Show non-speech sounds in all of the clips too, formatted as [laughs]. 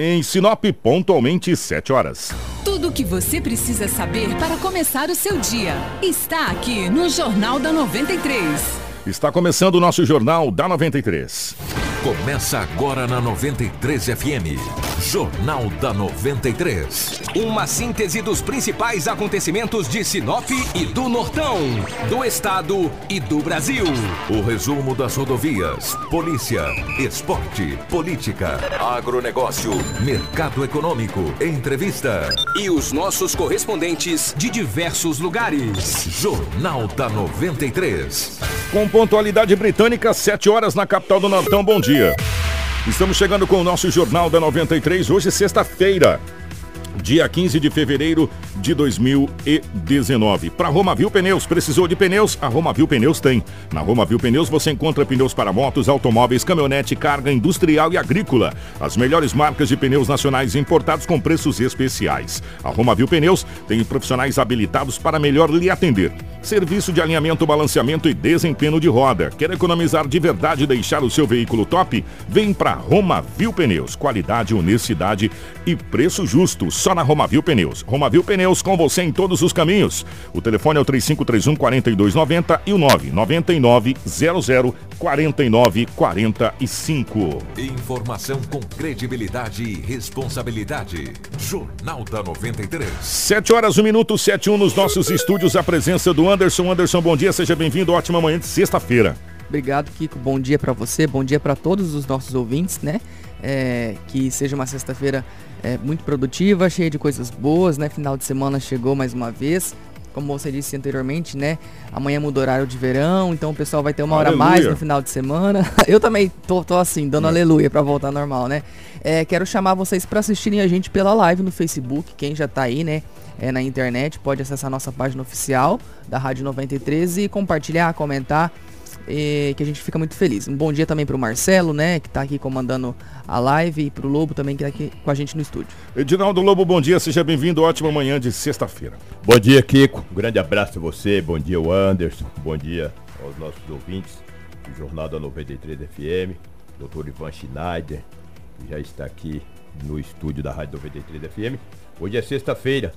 Em Sinop, pontualmente 7 horas. Tudo o que você precisa saber para começar o seu dia está aqui no Jornal da 93. Está começando o nosso Jornal da 93. Começa agora na 93 FM. Jornal da 93. Uma síntese dos principais acontecimentos de Sinop e do Nortão, do Estado e do Brasil. O resumo das rodovias, polícia, esporte, política, agronegócio, mercado econômico, entrevista. E os nossos correspondentes de diversos lugares. Jornal da 93. Com pontualidade britânica, 7 horas na capital do Nortão. Bom dia. Estamos chegando com o nosso Jornal da 93, hoje sexta-feira, dia 15 de fevereiro de 2019. Para Romavil Pneus, precisou de pneus? A Romavil Pneus tem. Na Romavil Pneus você encontra pneus para motos, automóveis, caminhonete, carga industrial e agrícola. As melhores marcas de pneus nacionais importados com preços especiais. A Romavil Pneus tem profissionais habilitados para melhor lhe atender. Serviço de alinhamento, balanceamento e desempenho de roda. Quer economizar de verdade e deixar o seu veículo top? Vem para Romavil Pneus. Qualidade, honestidade e preço justo. Só na Romavil Pneus. Romavil Pneus com você em todos os caminhos. O telefone é o 3531 4290 e o 999 00 49 45. Informação com credibilidade e responsabilidade. Jornal da 93. 7 horas, 1 minuto, 7 1 nos nossos estúdios. A presença do Anderson. Anderson, bom dia, seja bem-vindo. Ótima manhã de sexta-feira. Obrigado, Kiko. Bom dia para você, bom dia para todos os nossos ouvintes, né? É, que seja uma sexta-feira é, muito produtiva, cheia de coisas boas, né? Final de semana chegou mais uma vez. Como você disse anteriormente, né? Amanhã muda o horário de verão, então o pessoal vai ter uma hora Aleluia. mais no final de semana. [laughs] Eu também tô, tô assim, dando É. aleluia para voltar normal, né? É, quero chamar vocês para assistirem a gente pela live no Facebook. Quem já tá aí, né? É, na internet, pode acessar nossa página oficial da Rádio 93 e compartilhar, comentar que a gente fica muito feliz. Um bom dia também pro Marcelo, né, que tá aqui comandando a live, e pro Lobo também, que tá aqui com a gente no estúdio. Edinaldo Lobo, bom dia, seja bem-vindo. Ótima manhã de sexta-feira. Bom dia, Kiko. Um grande abraço a você. Bom dia, o Anderson. Bom dia aos nossos ouvintes do Jornal da 93 FM. Dr. Ivan Schneider, que já está aqui no estúdio da Rádio 93 FM. Hoje é sexta-feira.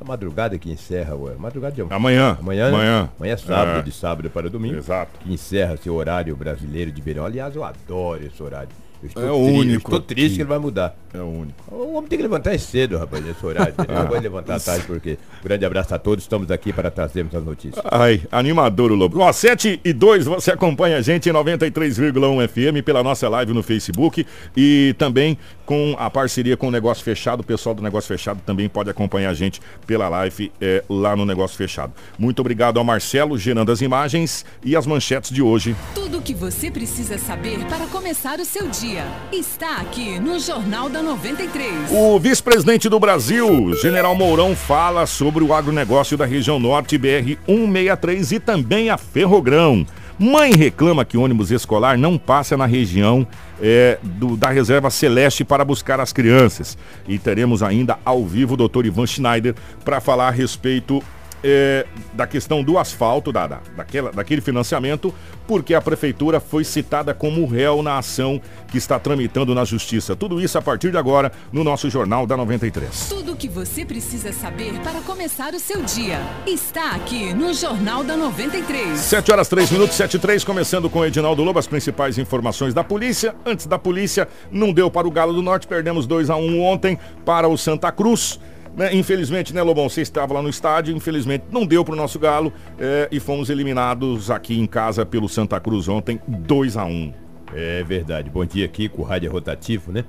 Essa madrugada que encerra, ué. Madrugada de Amanhã. Amanhã, né? Amanhã. Amanhã é sábado, É. de sábado para domingo. Exato. Que encerra seu horário brasileiro de verão. Aliás, eu adoro esse horário. É o único Estou triste que ele vai mudar. É o único. O homem tem que levantar cedo, rapaz, nesse horário. Ele [laughs] não vai levantar à tarde, porque. Um grande abraço a todos. Estamos aqui para trazermos as notícias. Ai, animador o Lobo. Ó, 7 e 2, você acompanha a gente em 93,1 FM pela nossa live no Facebook e também com a parceria com o Negócio Fechado. O pessoal do Negócio Fechado também pode acompanhar a gente pela live é, lá no Negócio Fechado. Muito obrigado ao Marcelo, gerando as imagens e as manchetes de hoje. Tudo o que você precisa saber para começar o seu dia está aqui no Jornal da 93. O vice-presidente do Brasil, General Mourão, fala sobre o agronegócio da região norte BR-163 e também a Ferrogrão. Mãe reclama que ônibus escolar não passa na região é, do- da Reserva Celeste para buscar as crianças. E teremos ainda ao vivo o doutor Ivan Schneider para falar a respeito é, da questão do asfalto, da, da- daquela, daquele financiamento, porque a prefeitura foi citada como réu na ação que está tramitando na justiça. Tudo isso a partir de agora no nosso Jornal da 93. Tudo o que você precisa saber para começar o seu dia está aqui no Jornal da 93. 7 horas 3 minutos, 7 e 3, começando com o Edinaldo Lobo, as principais informações da polícia. Antes da polícia, não deu para o Galo do Norte, perdemos 2 a 1 ontem para o Santa Cruz. Né, Infelizmente, né, Lobão? Você estava lá no estádio, infelizmente não deu para o nosso Galo é, e fomos eliminados aqui em casa pelo Santa Cruz ontem, 2 a 1 É verdade. Bom dia aqui com o Rádio Rotativo, né?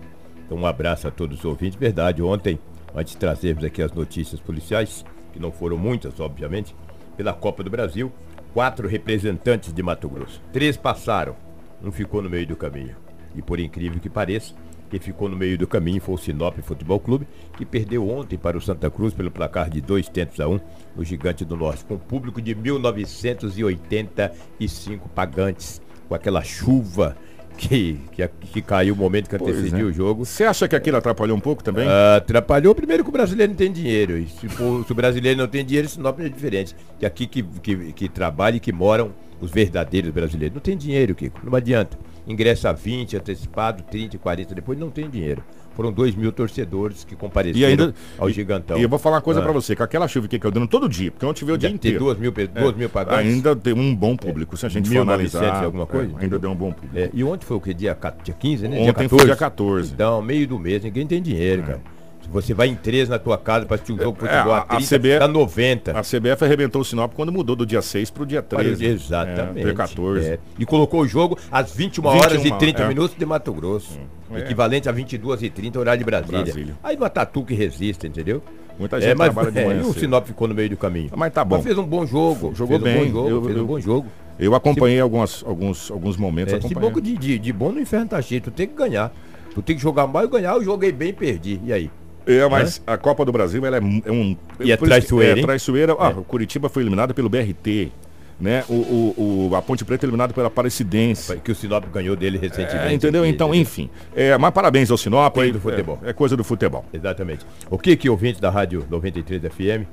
Então um abraço a todos os ouvintes. Verdade, ontem, antes de trazermos aqui as notícias policiais, que não foram muitas, obviamente, pela Copa do Brasil, quatro representantes de Mato Grosso. Três passaram, um ficou no meio do caminho. E por incrível que pareça, quem ficou no meio do caminho foi o Sinop Futebol Clube, que perdeu ontem para o Santa Cruz pelo placar de dois tentos a um no Gigante do Norte, com um público de 1985 pagantes, com aquela chuva que, que, que caiu o momento que Pois antecediu é. o jogo. Você acha que aquilo atrapalhou um pouco também? Ah, atrapalhou primeiro que o brasileiro não tem dinheiro. E se, for- se o brasileiro não tem dinheiro, Sinop é diferente. Que aqui que, que, que trabalham e que moram os verdadeiros brasileiros. Não tem dinheiro, Kiko, não adianta. Ingressa 20, antecipado, 30, 40, depois não tem dinheiro. Foram 2 mil torcedores que compareceram E ainda- ao e- gigantão. E eu vou falar uma coisa Ah. pra você, com aquela chuva que caiu dando todo dia, porque ontem veio o dia inteiro. duas mil, duas mil pagões. Ainda tem um bom público, se a gente for 1900 analisar. e alguma coisa, é, ainda deu um bom público. É, e ontem foi o que? Dia, dia 15, né? Ontem foi dia 14. Então, meio do mês, ninguém tem dinheiro, cara. Se você vai em três na tua casa pra assistir um jogo É, futebol a- a a 30, CBF tá 90. A CBF arrebentou o Sinop quando mudou do dia 6 pro dia 13. Exatamente. É, dia 14. É. E colocou o jogo às 21 horas 21, e 30 é. minutos de Mato Grosso. É. Equivalente a 22 e 30 horário de Brasília. Brasília. Aí no Atatu que resiste, entendeu? Muita gente é, mas, trabalha de é, manhã e o. Sinop ficou no meio do caminho. Mas tá bom. fez um bom jogo. Jogou fez bem. Um bom jogo, Eu- fez eu- um bom jogo. Eu acompanhei algumas, alguns, alguns momentos. É, esse banco de, de, de bom no inferno tá cheio. Tu tem que ganhar. Tu tem que jogar mal e ganhar. Eu joguei bem e perdi. E aí? É, mas a Copa do Brasil ela é, é um. E é traiçoeira, É, traiçoeira. Ah, É. o Curitiba foi eliminado pelo BRT. Né? O, o, o- a Ponte Preta eliminado pela Aparecidense. Que o Sinop ganhou dele recentemente. É, entendeu? aqui, Então, entendeu? enfim. É, mas parabéns ao Sinop. Coisa do É- futebol. É, coisa do futebol. Exatamente. O que que ouvinte da Rádio 93 FM,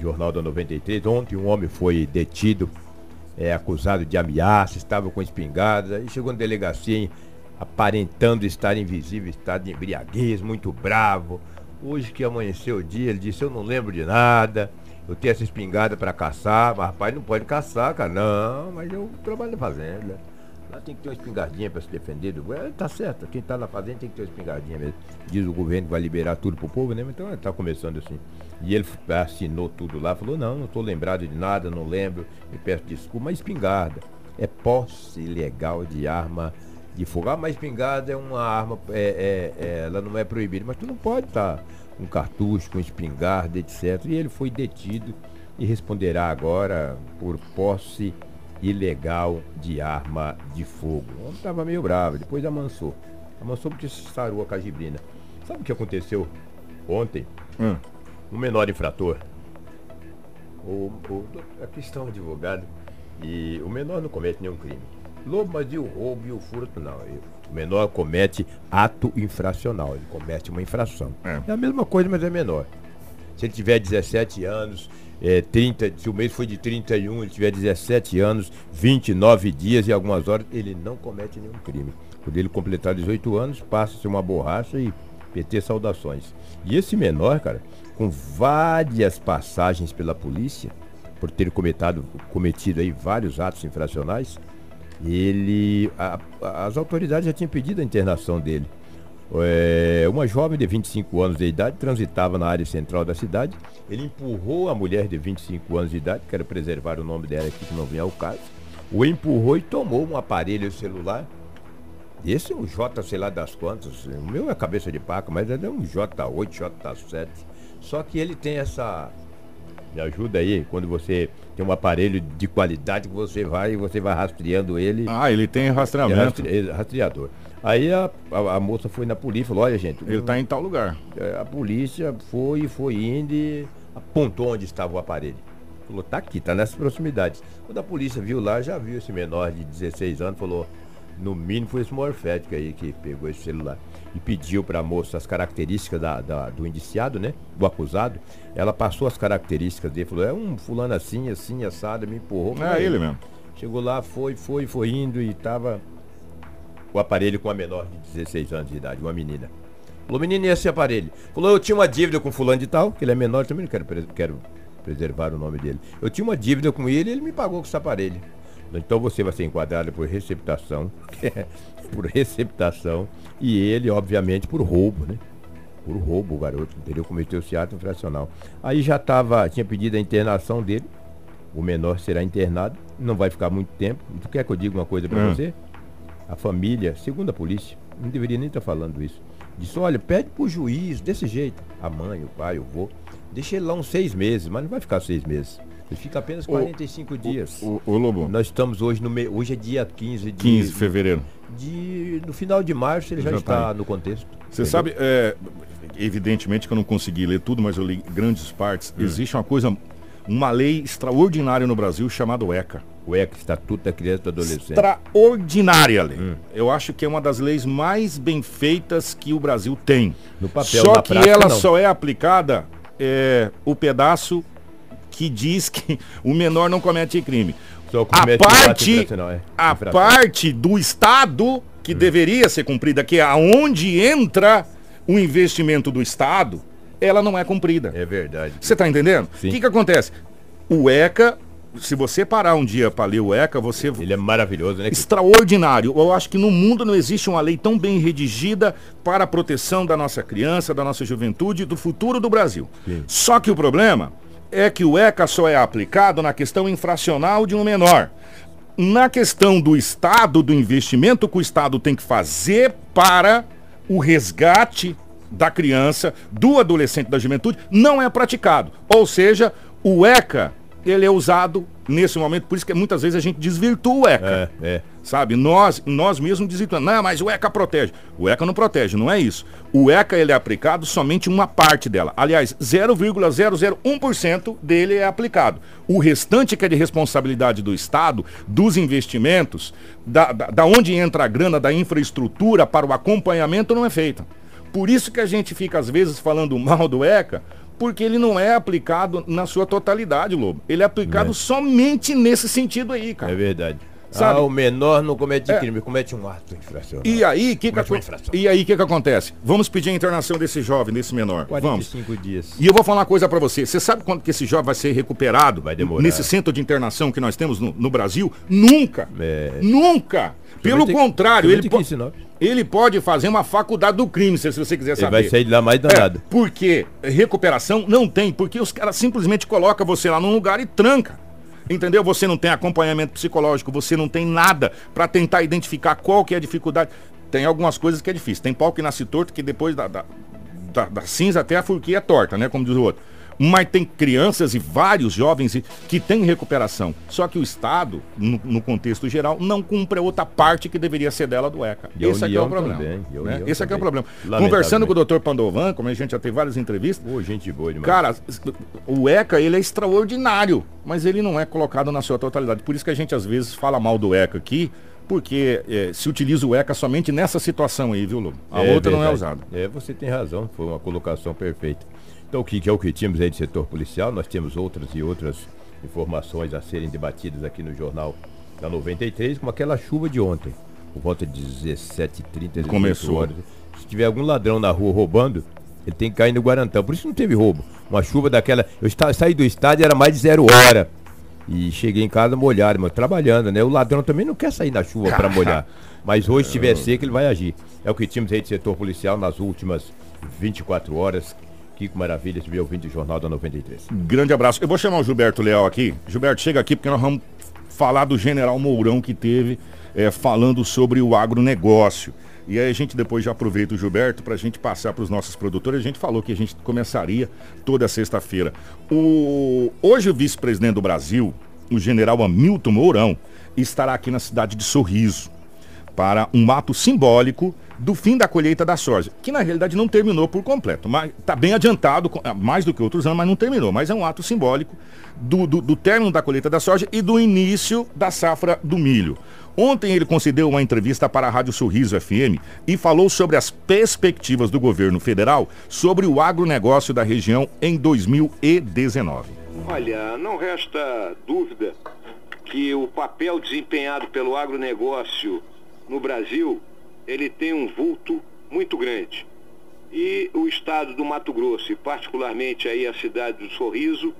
Jornal da 93, ontem um homem foi detido, é, acusado de ameaça, estava com espingarda, e chegou na delegacia aparentando estar invisível, estado de embriaguez, muito bravo. Hoje que amanheceu o dia, ele disse, eu não lembro de nada, eu tenho essa espingarda para caçar, mas rapaz, não pode caçar, cara. Não, mas eu trabalho na fazenda. Lá tem que ter uma espingardinha para se defender do governo. Tá certo, quem tá na fazenda tem que ter uma espingardinha mesmo. Diz o governo que vai liberar tudo pro povo, né? Então tá começando assim. E ele assinou tudo lá, falou, não, não tô lembrado de nada, não lembro, me peço desculpa, mas espingarda. É posse ilegal de arma de fogo. Ah, mas espingarda é uma arma, é, é- é- ela não é proibida, mas tu não pode estar com cartucho, com espingarda, etc. E ele foi detido e responderá agora por posse ilegal de arma de fogo. O homem estava meio bravo, depois amansou. Amansou porque sarou a cajibrina. Sabe o que aconteceu ontem? Hum. Um menor infrator. O, o, aqui está um advogado e o menor não comete nenhum crime. Lobo, mas e o roubo e o furto? Não. O menor comete ato infracional, ele comete uma infração. É. É, a mesma coisa, mas é menor. Se ele tiver 17 anos, é, 30, se o mês foi de 31, ele tiver 17 anos, 29 dias e algumas horas, ele não comete nenhum crime. Quando ele completar 18 anos, passa-se uma borracha e PT saudações. E esse menor, cara, com várias passagens pela polícia, por ter cometido, cometido aí vários atos infracionais, ele. a- as autoridades já tinham pedido a internação dele. É, uma jovem de 25 anos de idade transitava na área central da cidade. Ele empurrou a mulher de 25 anos de idade, quero preservar o nome dela aqui que não vem ao caso. O empurrou e tomou um aparelho celular. Esse é um J, sei lá das quantas. O meu é cabeça de paca, mas é um J8, J7. Só que ele tem essa. Me ajuda aí, quando você tem um aparelho de qualidade que você vai e você vai rastreando ele. Ah, ele tem É rastreamento. rastre- é rastreador. Aí a, a, a moça foi na polícia e falou, olha gente, Ele tá em tal lugar. é, a polícia foi, foi indo e apontou onde estava o aparelho. Falou, tá aqui, tá nessas proximidades. Quando a polícia viu lá, já viu esse menor de 16 anos, falou, no mínimo foi esse morfético aí que pegou esse celular. E pediu para a moça as características da, da- do indiciado, né? Do acusado. Ela passou as características dele, falou, é um fulano assim, assim, assado, me empurrou. É ele mesmo. Chegou lá, foi, foi, foi indo e tava o aparelho com a menor de 16 anos de idade, uma menina. Falou, menino, e esse aparelho? Falou, eu tinha uma dívida com fulano de tal, que ele é menor, também não quero, quero preservar o nome dele. Eu tinha uma dívida com ele e ele me pagou com esse aparelho. Então você vai ser enquadrado por receptação, [laughs] por receptação, e ele, obviamente, por roubo, né? Por roubo, o garoto, entendeu? Cometeu esse ato infracional. Aí já tava, tinha pedido a internação dele, o menor será internado, não vai ficar muito tempo. Tu quer que eu diga uma coisa para Hum. você? A família, segundo a polícia, não deveria nem estar falando isso. Disse, olha, pede pro juiz, desse jeito. A mãe, o pai, o vô. Deixa ele lá uns seis meses, mas não vai ficar seis meses. Ele fica apenas 45 dias. O, o Lobo, Nós estamos hoje no meio. Hoje é dia 15 de. 15 de fevereiro. de- no final de março ele já, Já tá está aí. no contexto. Você entendeu? sabe, é, evidentemente que eu não consegui ler tudo, mas eu li grandes partes. Hum. Existe uma coisa, uma lei extraordinária no Brasil chamada ECA. O ECA, Estatuto da Criança e do Adolescente. Extraordinária lei. Hum. Eu acho que é uma das leis mais bem feitas que o Brasil tem. No papel, só que prática, ela não. só é aplicada é, o pedaço que diz que [laughs] o menor não comete crime. A comete ato parte, é. a parte do Estado que deveria ser cumprida, que é aonde entra o investimento do Estado, ela não é cumprida. É verdade. Você tá entendendo? O que, que acontece? O ECA, se você parar um dia para ler o ECA, você Ele é maravilhoso, né? extraordinário. Eu acho que no mundo não existe uma lei tão bem redigida para a proteção da nossa criança, da nossa juventude, do futuro do Brasil. Sim. Só que o problema é que o ECA só é aplicado na questão infracional de um menor. Na questão do Estado, do investimento que o Estado tem que fazer para o resgate da criança, do adolescente, da juventude, não é praticado. Ou seja, o ECA, ele é usado nesse momento, por isso que muitas vezes a gente desvirtua o ECA. É, é. Sabe? Nós, nós mesmos desvirtuamos. Não, mas o ECA protege. O ECA não protege, não é isso. O ECA ele é aplicado somente uma parte dela. Aliás, 0,001% dele é aplicado. O restante que é de responsabilidade do Estado, dos investimentos, da, da, da onde entra a grana da infraestrutura para o acompanhamento não é feita. Por isso que a gente fica às vezes falando mal do ECA, porque ele não é aplicado na sua totalidade, Lobo. Ele é aplicado É. somente nesse sentido aí, cara. É verdade. Sabe? Ah, o menor não comete É. crime, comete um ato infracional. E aí, que que Comete e aí, o que, que acontece? Vamos pedir a internação desse jovem, desse menor. Vamos. 45 dias. E eu vou falar uma coisa pra você. Você sabe quando que esse jovem vai ser recuperado? Vai demorar. Nesse centro de internação que nós temos no, no Brasil? Nunca. É. Nunca. Pelo contrário, ele, ter po- que ensinar. Ele pode fazer uma faculdade do crime, se se você quiser Ele saber. vai sair de lá mais É, danado. porque recuperação não tem, porque os caras simplesmente colocam você lá num lugar e tranca. Entendeu? Você não tem acompanhamento psicológico, você não tem nada pra tentar identificar qual que é a dificuldade. Tem algumas coisas que é difícil. Tem pau que nasce torto, que depois da, da, da- da cinza até a furquia é torta, né? Como diz o outro. Mas tem crianças e vários jovens que têm recuperação. Só que o Estado, no, no contexto geral, não cumpre a outra parte que deveria ser dela do ECA. E Esse aqui é o União problema. também, né? Esse aqui é o também. problema. Conversando com o Dr. Pandovan, como a gente já teve várias entrevistas, Ô, gente boa demais. Cara, o ECA ele é extraordinário, mas ele não é colocado na sua totalidade. Por isso que a gente às vezes fala mal do ECA aqui, porque eh, se utiliza o ECA somente nessa situação aí, viu, Lobo? A É outra não é verdade. usada. É, você tem razão, foi uma colocação perfeita. Então, o que, que é o que tínhamos aí de setor policial? Nós temos outras e outras informações a serem debatidas aqui no Jornal da 93, como aquela chuva de ontem, por volta de 17h30, 18 Começou. horas. Se tiver algum ladrão na rua roubando, ele tem que cair no Guarantão. Por isso não teve roubo. Uma chuva daquela. Eu saí do estádio, era mais de zero hora. E cheguei em casa molhado, mas trabalhando, né? O ladrão também não quer sair na chuva para [laughs] molhar. Mas hoje, se tiver seco, ele vai agir. É o que tínhamos aí de setor policial nas últimas 24 horas. Kiko Maravilha, esse meu ouvinte do Jornal da 93. Grande abraço. Eu vou chamar o Gilberto Leal aqui. Gilberto, chega aqui porque nós vamos falar do general Mourão que teve eh, falando sobre o agronegócio. E aí a gente depois já aproveita o Gilberto para a gente passar para os nossos produtores. A gente falou que a gente começaria toda sexta-feira. O... Hoje o vice-presidente do Brasil, o general Hamilton Mourão, estará aqui na cidade de Sorriso para um ato simbólico do fim da colheita da soja, que na realidade não terminou por completo, mas está bem adiantado, ah, mais do que outros anos, mas não terminou. Mas é um ato simbólico do, do, do término da colheita da soja e do início da safra do milho. Ontem ele concedeu uma entrevista para a Rádio Sorriso FM e falou sobre as perspectivas do governo federal sobre o agronegócio da região em 2019. Olha, não resta dúvida que o papel desempenhado pelo agronegócio no Brasil, ele tem um vulto muito grande. E o estado do Mato Grosso, e particularmente aí a cidade do Sorriso,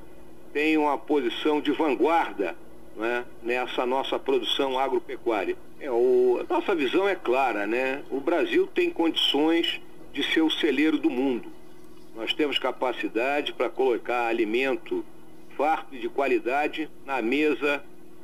tem uma posição de vanguarda não é, nessa nossa produção agropecuária. É, o- nossa visão é clara, né? O Brasil tem condições de ser o celeiro do mundo. Nós temos capacidade para colocar alimento farto e de qualidade na mesa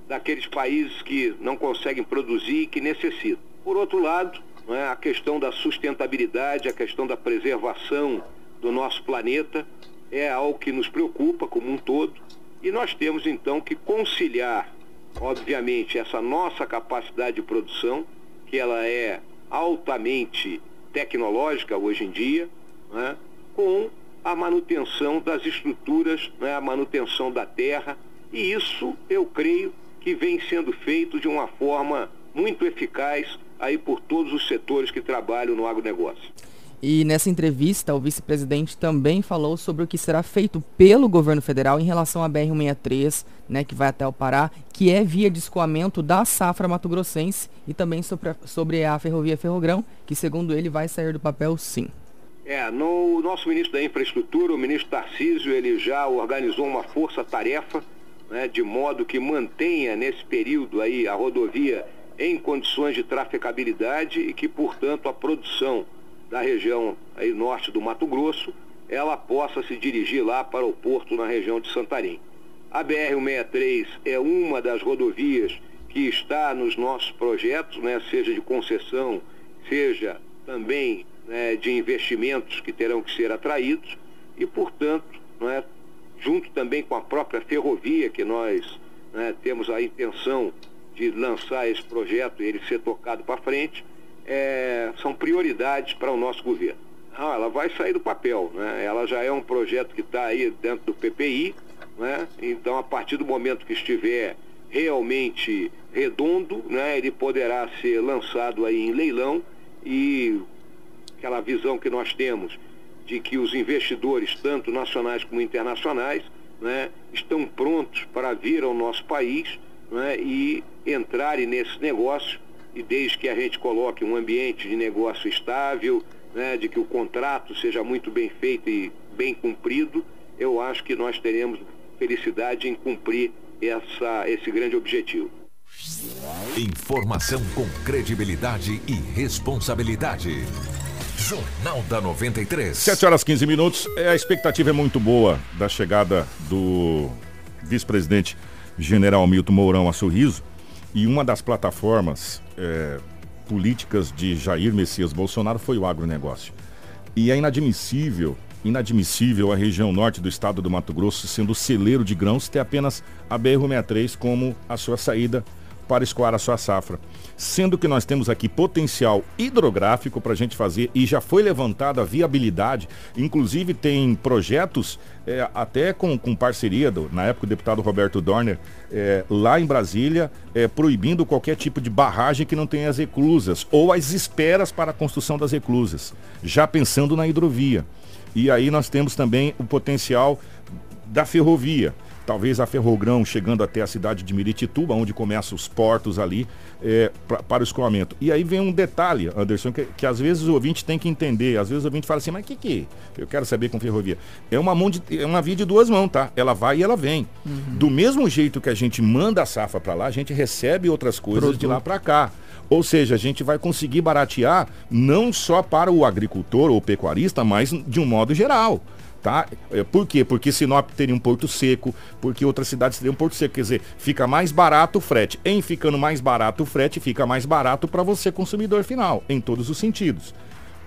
daqueles países que não conseguem produzir e que necessitam. Por outro lado, é, a questão da sustentabilidade, a questão da preservação do nosso planeta é algo que nos preocupa como um todo. E nós temos então que conciliar, obviamente, essa nossa capacidade de produção, que ela é altamente tecnológica hoje em dia, né, com a manutenção das estruturas, né, a manutenção da terra, e isso eu creio que vem sendo feito de uma forma muito eficaz aí por todos os setores que trabalham no agronegócio. E nessa entrevista, o vice-presidente também falou sobre o que será feito pelo governo federal em relação à BR-163, né, que vai até o Pará, que é via de escoamento da safra mato-grossense e também sobre a, sobre a ferrovia Ferrogrão, que segundo ele vai sair do papel sim. É, no nosso ministro da Infraestrutura, o ministro Tarcísio, ele já organizou uma força-tarefa, né, de modo que mantenha nesse período aí a rodovia em condições de trafegabilidade e que, portanto, a produção da região aí norte do Mato Grosso, ela possa se dirigir lá para o porto na região de Santarém. A BR-163 é uma das rodovias que está nos nossos projetos, né, seja de concessão, seja também né, de investimentos que terão que ser atraídos e, portanto, né, junto também com a própria ferrovia que nós né, temos a intenção de lançar esse projeto e ele ser tocado para frente, é, são prioridades para o nosso governo. Ah, ela vai sair do papel, né? ela já é um projeto que está aí dentro do PPI, né? então a partir do momento que estiver realmente redondo, né, ele poderá ser lançado aí em leilão e aquela visão que nós temos de que os investidores, tanto nacionais como internacionais, né, estão prontos para vir ao nosso país né, e entrarem nesse negócio e desde que a gente coloque um ambiente de negócio estável, né, de que o contrato seja muito bem feito e bem cumprido, eu acho que nós teremos felicidade em cumprir essa, esse grande objetivo. Informação com credibilidade e responsabilidade. Jornal da 93. 7 horas 15 minutos. É, a expectativa é muito boa da chegada do vice-presidente general Milton Mourão a Sorriso. E uma das plataformas é, políticas de Jair Messias Bolsonaro foi o agronegócio. E é inadmissível, inadmissível a região norte do estado do Mato Grosso sendo celeiro de grãos ter apenas a BR-63 como a sua saída para escoar a sua safra. Sendo que nós temos aqui potencial hidrográfico para a gente fazer e já foi levantada a viabilidade, inclusive tem projetos é, até com, com parceria, do, na época o deputado Roberto Dorner, é, lá em Brasília, é, proibindo qualquer tipo de barragem que não tenha as reclusas ou as esperas para a construção das reclusas, já pensando na hidrovia. E aí nós temos também o potencial da ferrovia talvez a Ferrogrão chegando até a cidade de Miritituba, onde começam os portos ali é, pra, para o escoamento. E aí vem um detalhe, Anderson, que, que, às vezes o ouvinte tem que entender. Às vezes o ouvinte fala assim, mas o que que eu quero saber com ferrovia? É uma, mão de, é uma via de duas mãos, tá? Ela vai e ela vem. Uhum. Do mesmo jeito que a gente manda a safra para lá, a gente recebe outras coisas Produto. de lá para cá. Ou seja, a gente vai conseguir baratear não só para o agricultor ou pecuarista, mas de um modo geral tá? É, por quê? Porque Sinop teria um porto seco, porque outras cidades teriam um porto seco, quer dizer, fica mais barato o frete. Em ficando mais barato o frete, fica mais barato para você consumidor final, em todos os sentidos.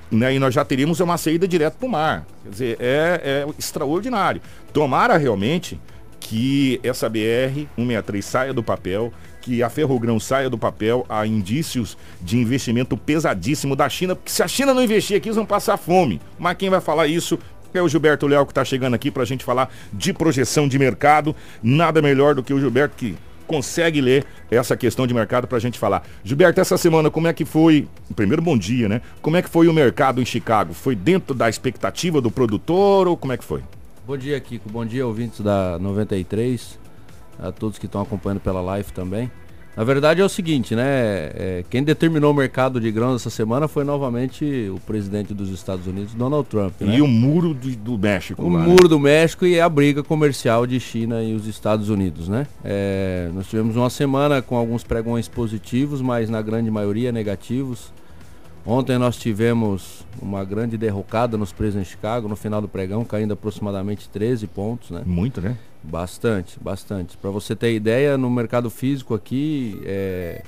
Né? E nós já teríamos uma saída direto para o mar. Quer dizer, é, é extraordinário. Tomara realmente que essa BR-163 saia do papel, que a Ferrogrão saia do papel, há indícios de investimento pesadíssimo da China, porque se a China não investir aqui, eles vão passar fome. Mas quem vai falar isso é o Gilberto Léo que está chegando aqui para a gente falar de projeção de mercado. Nada melhor do que o Gilberto que consegue ler essa questão de mercado para a gente falar. Gilberto, essa semana como é que foi? Primeiro, bom dia, né? Como é que foi o mercado em Chicago? Foi dentro da expectativa do produtor ou como é que foi? Bom dia, Kiko. Bom dia, ouvintes da 93. A todos que estão acompanhando pela live também. Na verdade é o seguinte, né? É, quem determinou o mercado de grãos essa semana foi novamente o presidente dos Estados Unidos, Donald Trump. Né? E o muro do, do México. O lá, muro né? do México e a briga comercial de China e os Estados Unidos, né? É, nós tivemos uma semana com alguns pregões positivos, mas na grande maioria negativos. Ontem nós tivemos uma grande derrocada nos preços em Chicago, no final do pregão, caindo aproximadamente 13 pontos, né? Muito, né? Bastante, bastante. Para você ter ideia, no mercado físico aqui, é,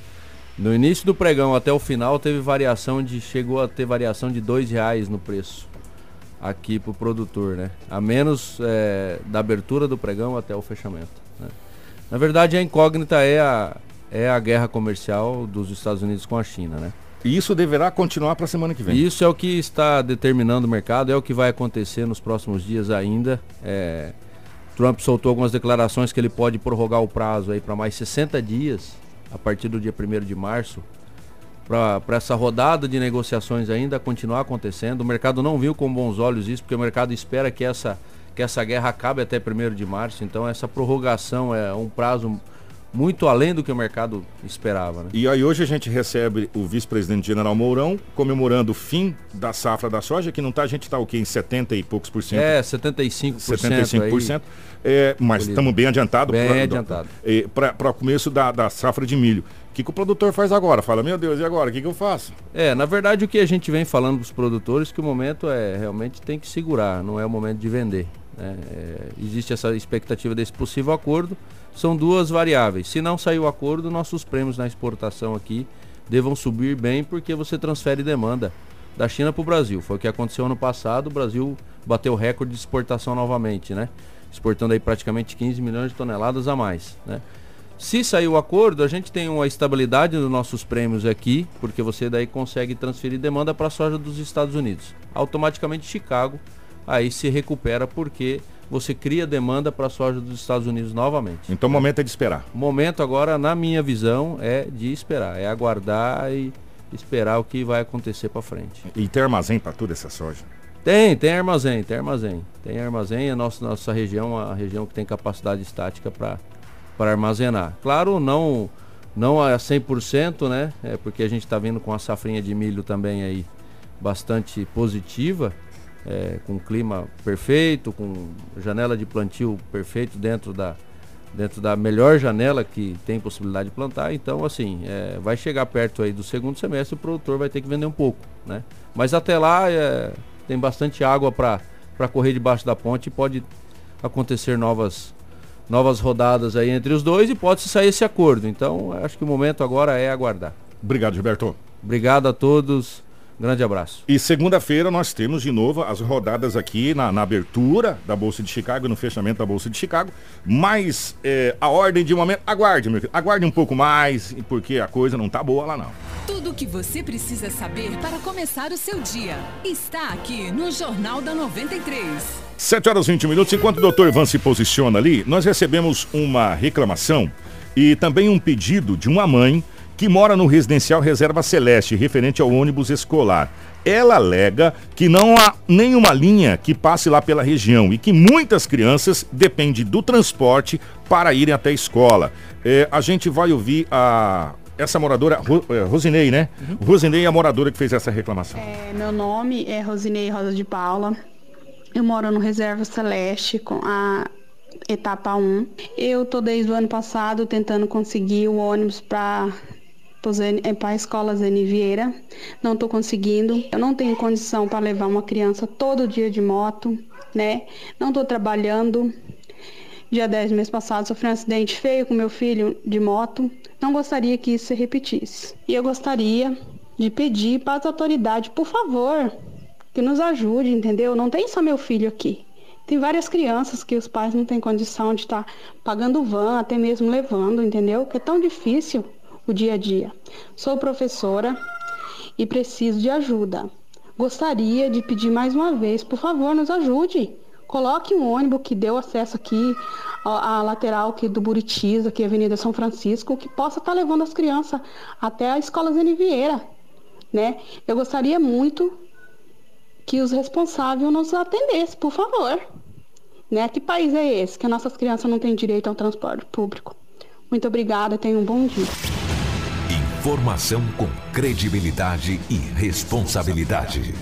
no início do pregão até o final teve variação de chegou a ter variação de dois reais no preço aqui para o produtor, né? A menos é, da abertura do pregão até o fechamento. Né? Na verdade, a incógnita é a, é a guerra comercial dos Estados Unidos com a China, né? E isso deverá continuar para a semana que vem. Isso é o que está determinando o mercado, é o que vai acontecer nos próximos dias ainda. É, Trump soltou algumas declarações que ele pode prorrogar o prazo aí para mais 60 dias, a partir do dia 1 de março, para essa rodada de negociações ainda continuar acontecendo. O mercado não viu com bons olhos isso, porque o mercado espera que essa, que essa guerra acabe até 1 de março. Então essa prorrogação é um prazo muito além do que o mercado esperava. Né? E aí hoje a gente recebe o vice-presidente general Mourão comemorando o fim da safra da soja, que não tá, a gente está o quê? Em 70 e poucos por cento? É, 75%. 75%. Aí, é, mas estamos bem adiantados. Bem pra, adiantado. Para o começo da, da safra de milho. O que, que, o produtor faz agora? Fala, meu Deus, e agora? O que, que eu faço? É, na verdade o que a gente vem falando para os produtores que o momento é realmente tem que segurar, não é o momento de vender. Né? É, existe essa expectativa desse possível acordo são duas variáveis. Se não sair o acordo, nossos prêmios na exportação aqui devam subir bem porque você transfere demanda da China para o Brasil. Foi o que aconteceu ano passado, o Brasil bateu recorde de exportação novamente, né? Exportando aí praticamente 15 milhões de toneladas a mais, né? Se sair o acordo, a gente tem uma estabilidade nos nossos prêmios aqui, porque você daí consegue transferir demanda para a soja dos Estados Unidos. Automaticamente Chicago aí se recupera porque você cria demanda para a soja dos Estados Unidos novamente. Então o momento é de esperar. O momento agora, na minha visão, é de esperar, é aguardar e esperar o que vai acontecer para frente. E tem armazém para toda essa soja? Tem, tem armazém, tem armazém. Tem armazém, a nossa, nossa região, a região que tem capacidade estática para armazenar. Claro, não não a 100%, né? É porque a gente está vindo com a safrinha de milho também aí bastante positiva é, com clima perfeito, com janela de plantio perfeito dentro da, dentro da melhor janela que tem possibilidade de plantar. Então, assim, é, vai chegar perto aí do segundo semestre, o produtor vai ter que vender um pouco, né? Mas até lá é, tem bastante água para correr debaixo da ponte e pode acontecer novas novas rodadas aí entre os dois e pode sair esse acordo. Então, acho que o momento agora é aguardar. Obrigado, Gilberto. Obrigado a todos. Grande abraço. E segunda-feira nós temos de novo as rodadas aqui na, na, abertura da Bolsa de Chicago, no fechamento da Bolsa de Chicago. Mas é, a ordem de momento, aguarde, meu filho, aguarde um pouco mais, porque a coisa não tá boa lá não. Tudo o que você precisa saber para começar o seu dia está aqui no Jornal da 93. 7 horas e 20 minutos, enquanto o doutor Ivan se posiciona ali, nós recebemos uma reclamação e também um pedido de uma mãe que mora no residencial Reserva Celeste, referente ao ônibus escolar. Ela alega que não há nenhuma linha que passe lá pela região e que muitas crianças dependem do transporte para irem até a escola. É, a gente vai ouvir a, essa moradora, é, Rosinei, né? Uhum. Rosinei é a moradora que fez essa reclamação. É, meu nome é Rosinei Rosa de Paula. Eu moro no Reserva Celeste com a etapa 1. Eu tô desde o ano passado tentando conseguir o ônibus para para a escola Zeni Vieira. Não estou conseguindo. Eu não tenho condição para levar uma criança todo dia de moto, né? Não estou trabalhando. Dia 10 mês passado sofri um acidente feio com meu filho de moto. Não gostaria que isso se repetisse. E eu gostaria de pedir para as autoridades, por favor, que nos ajude, entendeu? Não tem só meu filho aqui. Tem várias crianças que os pais não têm condição de estar tá pagando van, até mesmo levando, entendeu? Que é tão difícil o dia a dia. Sou professora e preciso de ajuda. Gostaria de pedir mais uma vez, por favor, nos ajude. Coloque um ônibus que deu acesso aqui à lateral aqui do Buritis, aqui Avenida São Francisco, que possa estar tá levando as crianças até a Escola Zene Vieira, né? Eu gostaria muito que os responsáveis nos atendessem, por favor. Né? Que país é esse que nossas crianças não têm direito ao transporte público? Muito obrigada, tenha um bom dia. Informação com credibilidade e responsabilidade.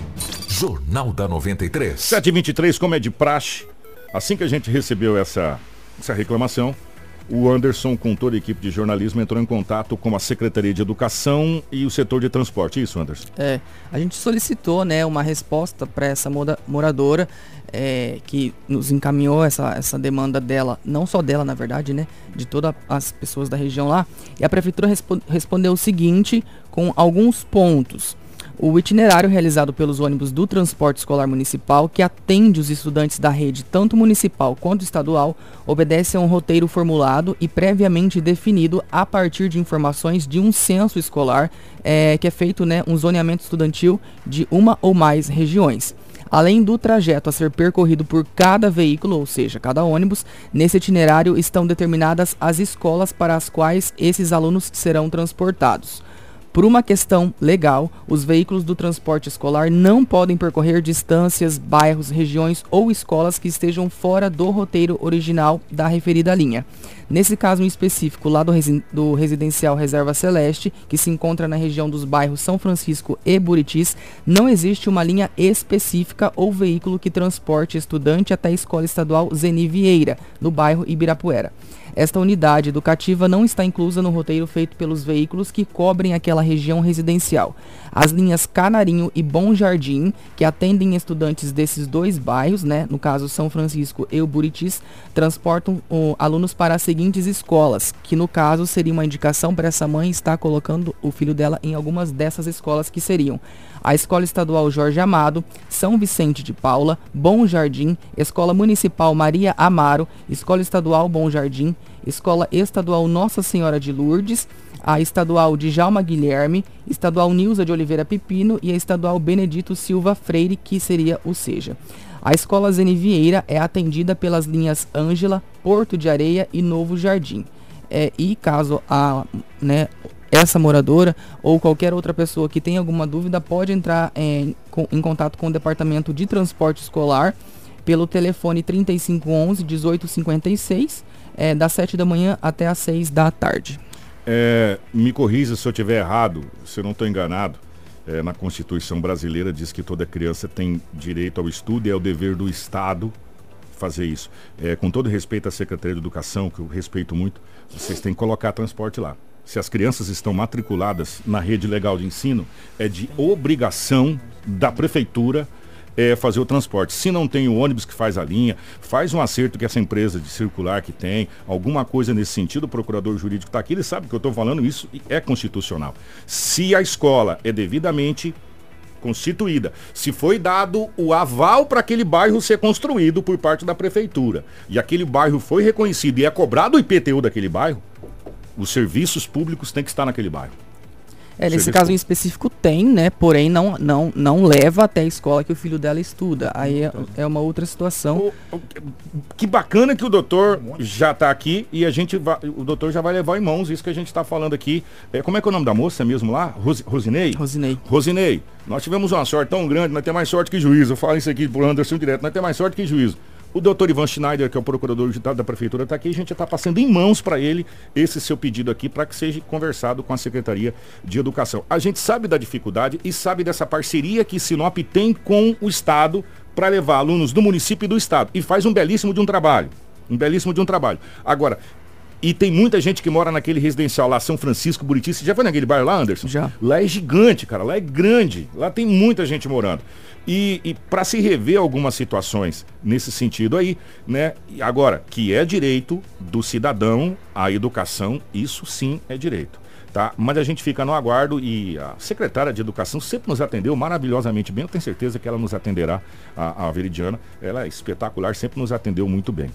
Jornal da 93. 723, como é de praxe, assim que a gente recebeu essa, essa reclamação, o Anderson, com toda a equipe de jornalismo, entrou em contato com a Secretaria de Educação e o setor de transporte. Isso, Anderson? É, a gente solicitou né, uma resposta para essa moradora é, que nos encaminhou essa, essa demanda dela, não só dela, na verdade, né? De todas as pessoas da região lá. E a prefeitura respo respondeu o seguinte, com alguns pontos. O itinerário realizado pelos ônibus do transporte escolar municipal, que atende os estudantes da rede tanto municipal quanto estadual, obedece a um roteiro formulado e previamente definido a partir de informações de um censo escolar, é, que é feito né, um zoneamento estudantil de uma ou mais regiões. Além do trajeto a ser percorrido por cada veículo, ou seja, cada ônibus, nesse itinerário estão determinadas as escolas para as quais esses alunos serão transportados. Por uma questão legal, os veículos do transporte escolar não podem percorrer distâncias, bairros, regiões ou escolas que estejam fora do roteiro original da referida linha. Nesse caso em específico, lá do, resi do residencial Reserva Celeste, que se encontra na região dos bairros São Francisco e Buritis, não existe uma linha específica ou veículo que transporte estudante até a Escola Estadual Zeni Vieira, no bairro Ibirapuera. Esta unidade educativa não está inclusa no roteiro feito pelos veículos que cobrem aquela região residencial. As linhas Canarinho e Bom Jardim, que atendem estudantes desses dois bairros, né, no caso São Francisco e Buritis, transportam alunos para as seguintes escolas, que no caso seria uma indicação para essa mãe estar colocando o filho dela em algumas dessas escolas que seriam a Escola Estadual Jorge Amado, São Vicente de Paula, Bom Jardim, Escola Municipal Maria Amaro, Escola Estadual Bom Jardim, Escola Estadual Nossa Senhora de Lourdes, a Estadual Djalma Guilherme, Estadual Nilza de Oliveira Pepino e a Estadual Benedito Silva Freire, que seria o SEJA. A Escola Zeni Vieira é atendida pelas linhas Ângela, Porto de Areia e Novo Jardim. É, e caso a, né, essa moradora ou qualquer outra pessoa que tenha alguma dúvida pode entrar em, com, em contato com o Departamento de Transporte Escolar pelo telefone 3511 1856, é, das 7 da manhã até as 6 da tarde. É, me corrija se eu estiver errado, se eu não estou enganado. É, na Constituição brasileira diz que toda criança tem direito ao estudo e é o dever do Estado fazer isso. É, com todo respeito à Secretaria de Educação, que eu respeito muito, vocês têm que colocar transporte lá se as crianças estão matriculadas na rede legal de ensino, é de obrigação da prefeitura é, fazer o transporte. Se não tem o ônibus que faz a linha, faz um acerto que essa empresa de circular que tem, alguma coisa nesse sentido, o procurador jurídico está aqui, ele sabe que eu estou falando isso é constitucional. Se a escola é devidamente constituída, se foi dado o aval para aquele bairro ser construído por parte da prefeitura e aquele bairro foi reconhecido e é cobrado o IPTU daquele bairro, os serviços públicos têm que estar naquele bairro. É, nesse caso em específico tem, né? Porém, não, não, não leva até a escola que o filho dela estuda. Aí é, é uma outra situação. O, o, que bacana que o doutor já está aqui e a gente vai, o doutor já vai levar em mãos isso que a gente está falando aqui. É, como é que é o nome da moça mesmo lá? Ros, Rosinei? Rosinei. Rosinei. Nós tivemos uma sorte tão grande, nós temos mais sorte que juízo. Eu falo isso aqui por Anderson direto, nós temos mais sorte que juízo. O doutor Ivan Schneider, que é o procurador judiado da prefeitura, está aqui. A gente está passando em mãos para ele esse seu pedido aqui para que seja conversado com a Secretaria de Educação. A gente sabe da dificuldade e sabe dessa parceria que Sinop tem com o Estado para levar alunos do município e do Estado. E faz um belíssimo de um trabalho. Um belíssimo de um trabalho. Agora, e tem muita gente que mora naquele residencial lá, São Francisco, Buriti. Você já foi naquele bairro lá, Anderson? Já. Lá é gigante, cara. Lá é grande. Lá tem muita gente morando. E, e para se rever algumas situações nesse sentido aí, né? Agora, que é direito do cidadão à educação, isso sim é direito. Tá? Mas a gente fica no aguardo e a secretária de Educação sempre nos atendeu maravilhosamente bem. Eu tenho certeza que ela nos atenderá, a, a Veridiana. Ela é espetacular, sempre nos atendeu muito bem.